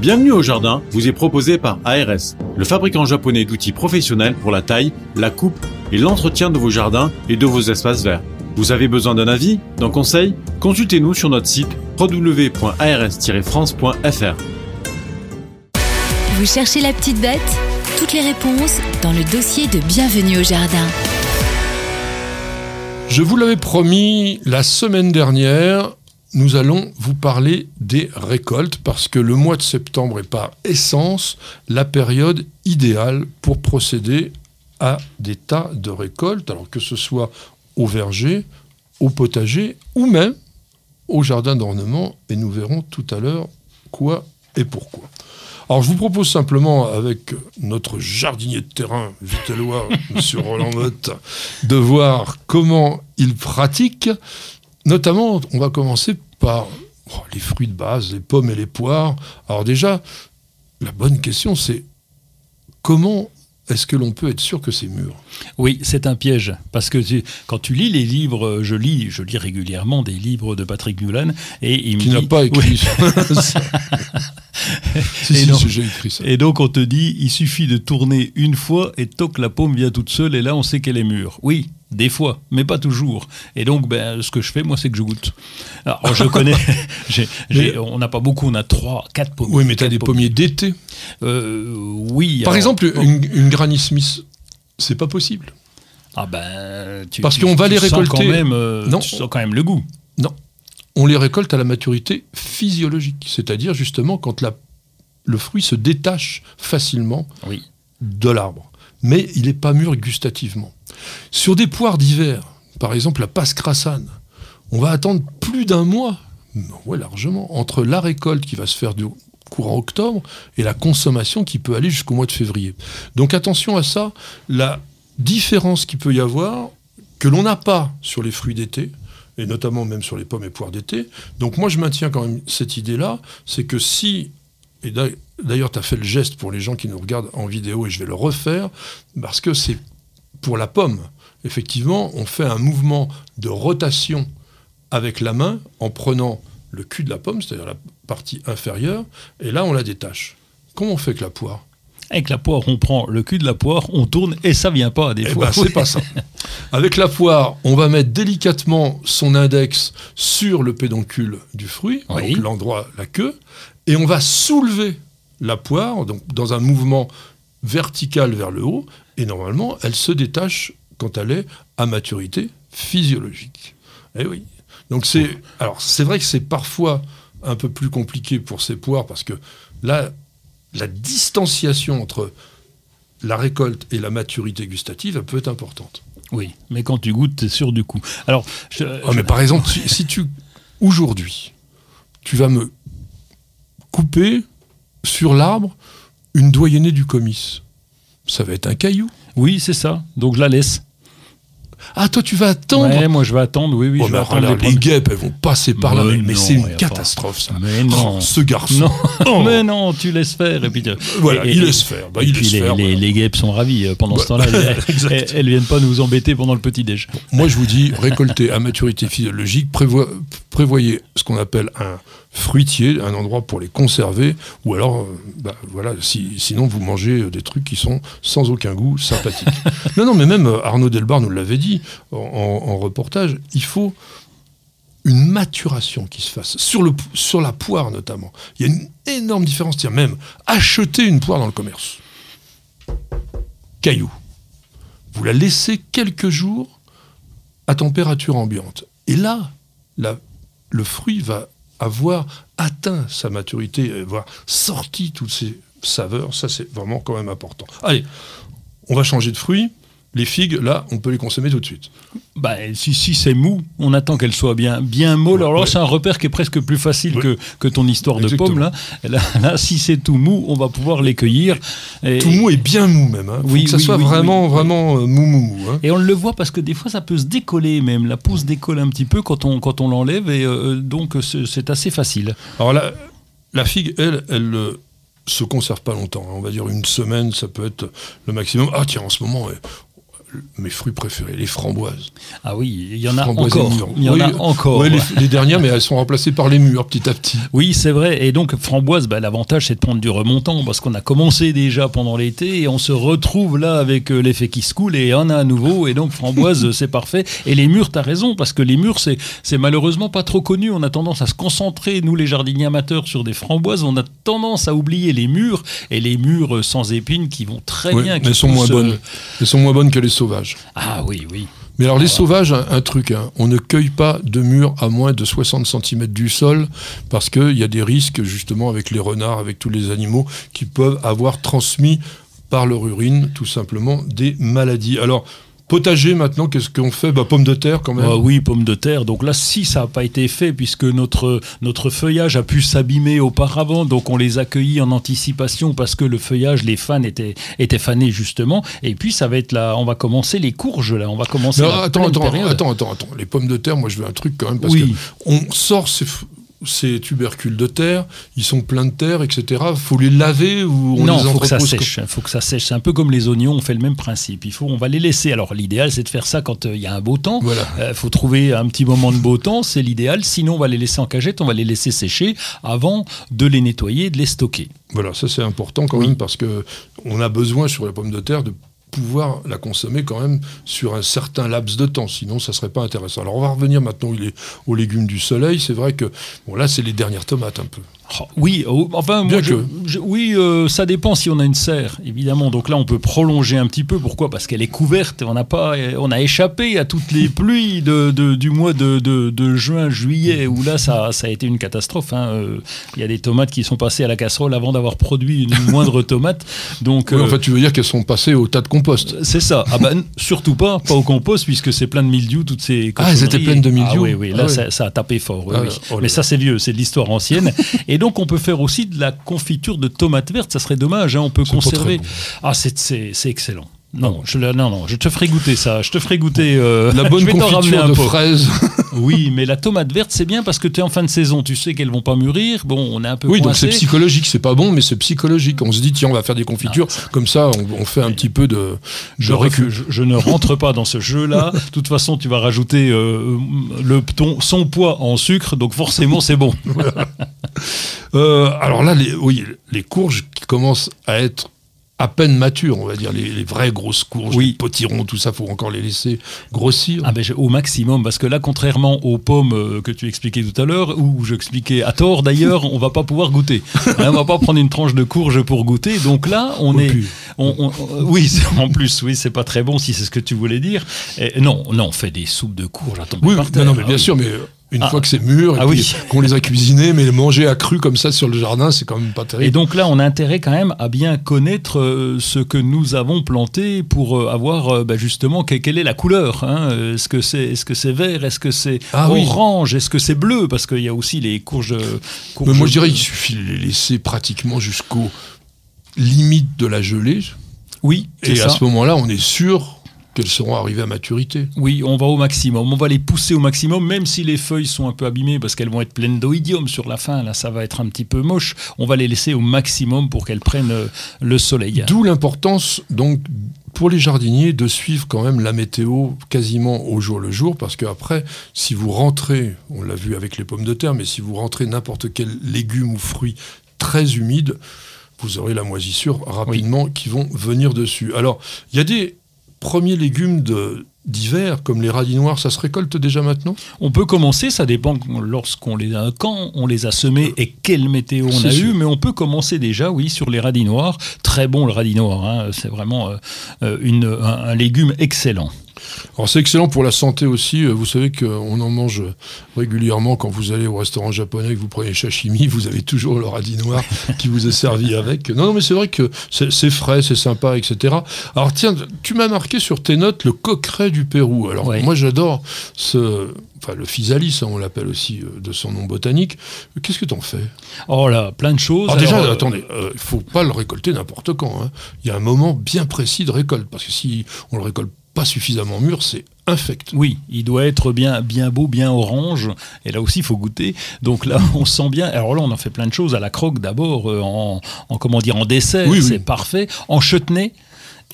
Bienvenue au jardin vous est proposé par ARS, le fabricant japonais d'outils professionnels pour la taille, la coupe et l'entretien de vos jardins et de vos espaces verts. Vous avez besoin d'un avis, d'un conseil? Consultez-nous sur notre site www.ars-france.fr. Vous cherchez la petite bête? Toutes les réponses dans le dossier de Bienvenue au jardin. Je vous l'avais promis la semaine dernière, nous allons vous parler des récoltes parce que le mois de septembre est par essence la période idéale pour procéder à des tas de récoltes, alors que ce soit au verger, au potager ou même au jardin d'ornement, et nous verrons tout à l'heure quoi et pourquoi. Alors je vous propose simplement, avec notre jardinier de terrain vitellois, M. Roland Motte, de voir comment il pratique Notamment, on va commencer par oh, les fruits de base, les pommes et les poires. Alors déjà, la bonne question, c'est comment est-ce que l'on peut être sûr que c'est mûr? Oui, c'est un piège. Parce que quand tu lis les livres, je lis, je lis régulièrement des livres de Patrick Mulan, et il Qui n'a pas écrit et, donc, écrit ça. et donc on te dit, il suffit de tourner une fois et toc, la pomme vient toute seule, et là on sait qu'elle est mûre. Oui, des fois, mais pas toujours. Et donc, ben, ce que je fais, moi, c'est que je goûte. Alors, je connais. on n'a pas beaucoup, on a trois, quatre pommiers. Oui, mais tu as des pommiers, d'été. Euh, oui. Par exemple, une, une, Granny Smith, c'est pas possible. Ah ben, tu, Parce qu'on va les récolter. Quand même, euh, non. Tu sens quand même le goût. Non. On les récolte à la maturité physiologique, c'est-à-dire justement quand la, le fruit se détache facilement oui. de l'arbre. Mais il n'est pas mûr gustativement. Sur des poires d'hiver, par exemple la passe crassane, on va attendre plus d'un mois, ouais, largement, entre la récolte qui va se faire du courant octobre et la consommation qui peut aller jusqu'au mois de février. Donc attention à ça, la différence qu'il peut y avoir, que l'on n'a pas sur les fruits d'été, et notamment même sur les pommes et poires d'été. Donc moi je maintiens quand même cette idée-là, c'est que si, et d'ailleurs tu as fait le geste pour les gens qui nous regardent en vidéo et je vais le refaire, parce que c'est pour la pomme, effectivement, on fait un mouvement de rotation avec la main en prenant le cul de la pomme, c'est-à-dire la partie inférieure, et là on la détache. Comment on fait avec la poire? Avec la poire, on prend le cul de la poire, on tourne et ça vient pas des eh fois. Ben, c'est pas ça. Avec la poire, on va mettre délicatement son index sur le pédoncule du fruit, donc l'endroit, la queue, et on va soulever la poire, donc dans un mouvement verticale vers le haut, et normalement, elle se détache quand elle est à maturité physiologique. Eh oui. Donc c'est, alors c'est vrai que c'est parfois un peu plus compliqué pour ces poires parce que là, la distanciation entre la récolte et la maturité gustative, elle peut être importante. Oui, mais quand tu goûtes, tu es sûr du coup. Alors, ah, mais par exemple, si tu aujourd'hui, tu vas me couper sur l'arbre une doyennée du comice. Ça va être un caillou. Oui, c'est ça. Donc je la laisse. Ah, toi, tu vas attendre Ouais, moi, je vais attendre, oui, oui. Oh, je vais attendre les, guêpes, elles vont passer par là. Mais, c'est une catastrophe, ça. Mais non. Oh, ce garçon. Non. mais non, tu laisses faire. Et puis, voilà, il laisse faire. Bah, il laisse les, faire, les, guêpes sont ravies euh, pendant ce temps-là. elles, elles, viennent pas nous embêter pendant le petit-déj. moi, je vous dis, récolter à maturité physiologique, prévoyez ce qu'on appelle un fruitier, un endroit pour les conserver, ou alors, euh, bah, voilà, sinon vous mangez euh, des trucs qui sont sans aucun goût, sympathiques. non, non, mais même euh, Arnaud Delbar nous l'avait dit en, reportage, il faut une maturation qui se fasse, sur, le, sur la poire notamment. Il y a une énorme différence, tiens, même acheter une poire dans le commerce. Caillou. Vous la laissez quelques jours à température ambiante. Et là, la, le fruit va avoir atteint sa maturité, avoir sorti toutes ces saveurs, ça c'est vraiment quand même important. Allez, on va changer de fruit les figues, là, on peut les consommer tout de suite. Bah, si, si c'est mou, on attend qu'elles soient bien, bien molles. Alors là, c'est un repère qui est presque plus facile que, que, ton histoire de pomme. Là. Là, si c'est tout mou, on va pouvoir les cueillir. Tout mou et bien mou même. Hein. Faut oui, que ça soit vraiment, vraiment euh, mou, mou, mou. Hein. Et on le voit parce que des fois, ça peut se décoller même. La peau se décolle un petit peu quand on, quand on l'enlève. Et euh, donc, c'est assez facile. Alors là, la figue, elle, elle euh, se conserve pas longtemps. Hein. On va dire une semaine, ça peut être le maximum. Ah tiens, en ce moment, mes fruits préférés, les framboises. Ah oui, il y en a encore. Il y en a encore. les, dernières, mais elles sont remplacées par les mûres petit à petit. Oui, c'est vrai. Et donc, framboise, bah, l'avantage, c'est de prendre du remontant parce qu'on a commencé déjà pendant l'été et on se retrouve là avec euh, l'effet qui se coule et on a à nouveau. Et donc, framboise, c'est parfait. Et les mûres, tu as raison, parce que les mûres, c'est malheureusement pas trop connu. On a tendance à se concentrer, nous les jardiniers amateurs, sur des framboises. On a tendance à oublier les mûres et les mûres sans épines qui vont très bien. Mais sont moins bonnes. Euh, elles sont moins bonnes que les sauvages. Ah oui, oui. Mais alors, les sauvages, un, truc, hein, on ne cueille pas de mûres à moins de 60 cm du sol parce qu'il y a des risques, justement, avec les renards, avec tous les animaux qui peuvent avoir transmis par leur urine, tout simplement, des maladies. Alors, Potager maintenant, qu'est-ce qu'on fait? Bah, Pommes de terre quand même. Ah oui, pommes de terre. Donc là, si ça n'a pas été fait, puisque notre, notre feuillage a pu s'abîmer auparavant, donc on les accueillit en anticipation parce que le feuillage, les fans étaient, étaient fanés justement. Et puis ça va être là, on va commencer les courges là, on va commencer. attends, attends, attends, attends, attends, les pommes de terre, moi je veux un truc quand même parce que on sort ces, ces tubercules de terre, ils sont pleins de terre, etc. faut les laver ou on non, les faut que ça sèche. faut que ça sèche. C'est un peu comme les oignons, on fait le même principe. Il faut, on va les laisser. Alors l'idéal, c'est de faire ça quand euh, il y a un beau temps. Il euh, faut trouver un petit moment de beau temps, c'est l'idéal. Sinon, on va les laisser en cagette, on va les laisser sécher avant de les nettoyer, de les stocker. Voilà, ça c'est important quand même parce que on a besoin sur les pommes de terre de pouvoir la consommer quand même sur un certain laps de temps, sinon ça serait pas intéressant. Alors on va revenir maintenant aux légumes du soleil, c'est vrai que bon là c'est les dernières tomates un peu. Oh, oui, oh, enfin, moi, oui, euh, ça dépend si on a une serre, évidemment. Donc là, on peut prolonger un petit peu. Pourquoi? Parce qu'elle est couverte. On n'a pas, on a échappé à toutes les pluies de, du mois de, de, juin, juillet, où là, ça, ça a été une catastrophe. Hein. Euh, il y a des tomates qui sont passées à la casserole avant d'avoir produit une moindre tomate. Donc, en euh, fait, tu veux dire qu'elles sont passées au tas de compost C'est ça. Ah ben, surtout pas, pas au compost, puisque c'est plein de mildiou, toutes ces. Ah, elles étaient pleines de mildiou. Ah oui, oui. Là, ah Ça, a tapé fort. Ah, oh Mais ça, c'est vieux, c'est de l'histoire ancienne. Et et donc, on peut faire aussi de la confiture de tomates vertes. Ça serait dommage. Hein, on peut conserver. Ah, c'est excellent. Non, je, non, non, je te ferai goûter ça. Je te ferai goûter. Euh, la bonne confiture de fraises. oui, mais la tomate verte, c'est bien parce que tu es en fin de saison. Tu sais qu'elles vont pas mûrir. Bon, on est un peu. Oui, donc c'est psychologique. C'est pas bon, mais c'est psychologique. On se dit, tiens, on va faire des confitures. Ah. Comme ça, on, fait un petit peu de. Je, je, ne rentre pas dans ce jeu-là. De toute façon, tu vas rajouter euh, le, ton, son poids en sucre. Donc forcément, c'est bon. Euh, alors là, les, oui, les courges qui commencent à être à peine matures, on va dire, les, vraies grosses courges, les potirons, tout ça, faut encore les laisser grossir. Ah ben, au maximum, parce que là, contrairement aux pommes euh, que tu expliquais tout à l'heure, ou j'expliquais à tort d'ailleurs, on va pas pouvoir goûter. Hein, on va pas prendre une tranche de courge pour goûter. Donc là, on est, on, oui, en plus, oui, c'est pas très bon si c'est ce que tu voulais dire. non, non, on fait des soupes de courge. Attends, oui, non, mais bien sûr, mais une ah. fois que c'est mûr, et ah qu'on les a cuisinés, mais manger à cru comme ça sur le jardin, c'est quand même pas terrible. Et donc là, on a intérêt quand même à bien connaître euh, ce que nous avons planté pour euh, avoir euh, bah, justement quelle est la couleur. Hein. Est-ce que c'est est -ce c'est vert Est-ce que c'est ah orange Est-ce que c'est bleu? Parce qu'il y a aussi les courges. Mais moi, je dirais qu'il suffit de les laisser pratiquement jusqu'aux limites de la gelée. Oui. Et à ce moment-là, on est sûr qu'elles seront arrivées à maturité. Oui, on va au maximum. On va les pousser au maximum, même si les feuilles sont un peu abîmées parce qu'elles vont être pleines d'oïdium sur la fin. Là, ça va être un petit peu moche. On va les laisser au maximum pour qu'elles prennent euh, le soleil. D'où l'importance, donc, pour les jardiniers, de suivre quand même la météo quasiment au jour le jour, parce qu'après, si vous rentrez, on l'a vu avec les pommes de terre, mais si vous rentrez n'importe quel légume ou fruit très humide, vous aurez la moisissure rapidement qui vont venir dessus. Alors, il y a des premiers légumes d'hiver, comme les radis noirs, ça se récolte déjà maintenant? On peut commencer, ça dépend lorsqu'on les a, quand on les a semés et quelle météo on a eu, mais on peut commencer déjà, oui, sur les radis noirs. Très bon le radis noir, hein. c'est vraiment euh, euh, un légume excellent. Alors c'est excellent pour la santé aussi. Euh, vous savez qu'on en mange régulièrement quand vous allez au restaurant japonais, que vous prenez sashimi, vous avez toujours le radis noir qui vous est servi avec. Non, non, mais c'est vrai que c'est frais, c'est sympa, etc. Alors tiens, tu m'as marqué sur tes notes le coqueret du Pérou. Alors moi j'adore ce, enfin le physalis, hein, on l'appelle aussi euh, de son nom botanique. Qu'est-ce que t'en fais? Oh là, plein de choses. Alors, déjà, euh, attendez, il faut pas le récolter n'importe quand. Hein. Il y a un moment bien précis de récolte, parce que si on le récolte pas suffisamment mûr, c'est infect. Oui, il doit être bien, bien beau, bien orange. Et là aussi, il faut goûter. Donc là, on sent bien. Alors là, on en fait plein de choses à la croque d'abord, euh, en, comment dire, en dessert, c'est parfait. En chutney,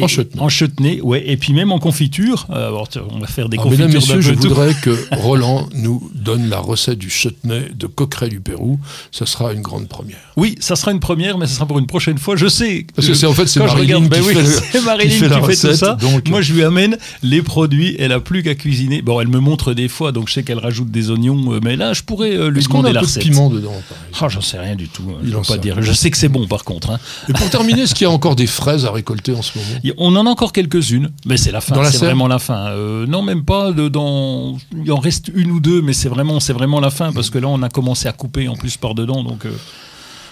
en chutney. En chutney, ouais. Et puis même en confiture. Euh, on va faire des confitures. Mesdames, messieurs, je voudrais que Roland nous donne la recette du chutney de Coqueret du Pérou. Ça sera une grande première. Oui, ça sera une première, mais ça sera pour une prochaine fois. Je sais. Parce que c'est en fait c'est Marilyn, ben qui, oui, fait, Marilyn qui fait, la recette, tout ça. Donc... Moi, je lui amène les produits. Elle a plus qu'à cuisiner. Bon, elle me montre des fois, donc je sais qu'elle rajoute des oignons. Euh, mais là, je pourrais euh, lui demander a la un recette. de piment dedans. Ah, j'en sais rien du tout. Hein, je, pas dire. je sais que c'est bon, par contre. Hein. Et pour terminer, est-ce qu'il y a encore des fraises à récolter en ce moment? On en a encore quelques-unes, mais c'est la fin. C'est vraiment la fin. Euh, non, même pas. De, dans... Il en reste une ou deux, mais c'est vraiment, c'est vraiment la fin parce que là, on a commencé à couper en plus par dedans. Donc, euh,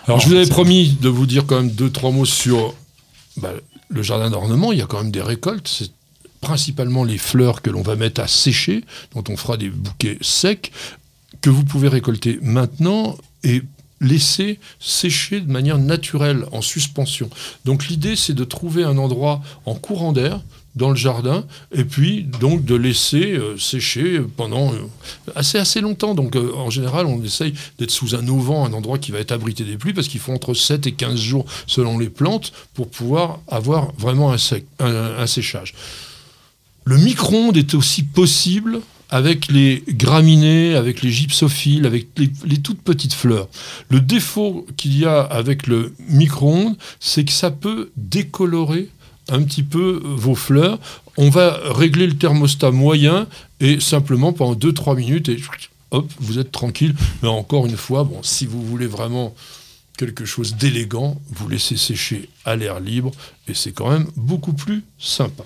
Alors, je vous avais promis de vous dire quand même deux, trois mots sur bah, le jardin d'ornement. Il y a quand même des récoltes. C'est principalement les fleurs que l'on va mettre à sécher, dont on fera des bouquets secs, que vous pouvez récolter maintenant et laisser sécher de manière naturelle, en suspension. Donc l'idée, c'est de trouver un endroit en courant d'air dans le jardin, et puis donc de laisser euh, sécher pendant euh, assez assez longtemps. Donc euh, en général, on essaye d'être sous un auvent, un endroit qui va être abrité des pluies, parce qu'il faut entre 7 et 15 jours selon les plantes pour pouvoir avoir vraiment un, un séchage. Le micro-ondes est aussi possible avec les graminées, avec les gypsophiles, avec les, toutes petites fleurs. Le défaut qu'il y a avec le micro-ondes, c'est que ça peut décolorer un petit peu vos fleurs. On va régler le thermostat moyen et simplement pendant 2-3 minutes et hop, vous êtes tranquille. Mais encore une fois, si vous voulez vraiment quelque chose d'élégant, vous laissez sécher à l'air libre et c'est quand même beaucoup plus sympa.